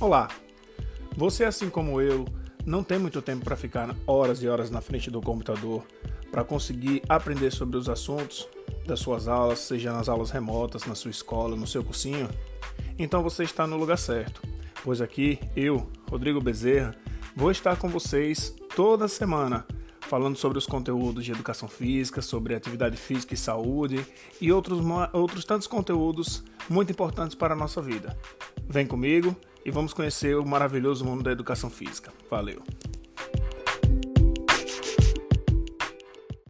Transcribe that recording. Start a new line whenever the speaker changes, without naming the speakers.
Olá! Você, assim como eu, não tem muito tempo para ficar horas e horas na frente do computador para conseguir aprender sobre os assuntos das suas aulas, seja nas aulas remotas, na sua escola, no seu cursinho? Então você está no lugar certo, pois aqui eu, Rodrigo Bezerra, vou estar com vocês toda semana falando sobre os conteúdos de educação física, sobre atividade física e saúde e outros, outros tantos conteúdos muito importantes para a nossa vida. Vem comigo e vamos conhecer o maravilhoso mundo da educação física. Valeu!